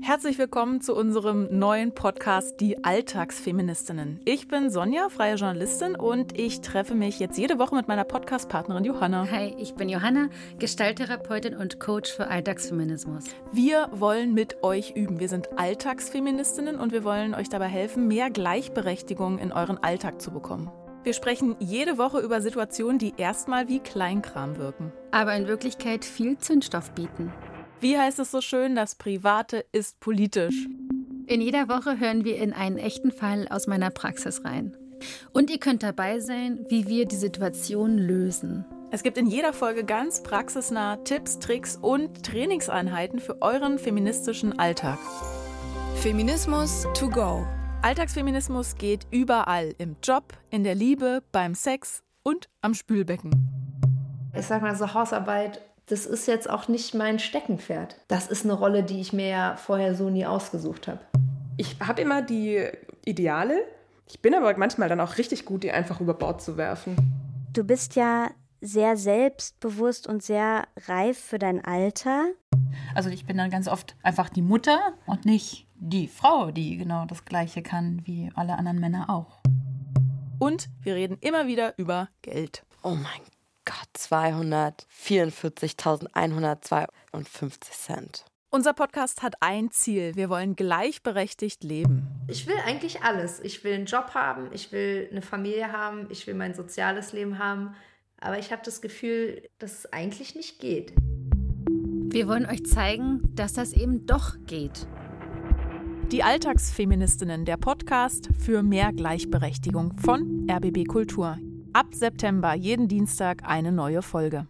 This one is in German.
Herzlich willkommen zu unserem neuen Podcast Die Alltagsfeministinnen. Ich bin Sonja, freie Journalistin und ich treffe mich jetzt jede Woche mit meiner Podcastpartnerin Johanna. Hi, ich bin Johanna, Gestalttherapeutin und Coach für Alltagsfeminismus. Wir wollen mit euch üben. Wir sind Alltagsfeministinnen und wir wollen euch dabei helfen, mehr Gleichberechtigung in euren Alltag zu bekommen. Wir sprechen jede Woche über Situationen, die erstmal wie Kleinkram wirken. Aber in Wirklichkeit viel Zündstoff bieten. Wie heißt es so schön, das Private ist politisch? In jeder Woche hören wir in einen echten Fall aus meiner Praxis rein. Und ihr könnt dabei sein, wie wir die Situation lösen. Es gibt in jeder Folge ganz praxisnah Tipps, Tricks und Trainingseinheiten für euren feministischen Alltag. Feminismus to go. Alltagsfeminismus geht überall, im Job, in der Liebe, beim Sex und am Spülbecken. Ich sag mal so Hausarbeit das ist jetzt auch nicht mein Steckenpferd. Das ist eine Rolle, die ich mir ja vorher so nie ausgesucht habe. Ich habe immer die Ideale. Ich bin aber manchmal dann auch richtig gut, die einfach über Bord zu werfen. Du bist ja sehr selbstbewusst und sehr reif für dein Alter. Also ich bin dann ganz oft einfach die Mutter und nicht die Frau, die genau das gleiche kann wie alle anderen Männer auch. Und wir reden immer wieder über Geld. Oh mein Gott, 244.152 Cent. Unser Podcast hat ein Ziel. Wir wollen gleichberechtigt leben. Ich will eigentlich alles. Ich will einen Job haben, ich will eine Familie haben, ich will mein soziales Leben haben. Aber ich habe das Gefühl, dass es eigentlich nicht geht. Wir wollen euch zeigen, dass das eben doch geht. Die Alltagsfeministinnen, der Podcast für mehr Gleichberechtigung von RBB Kultur. Ab September jeden Dienstag eine neue Folge.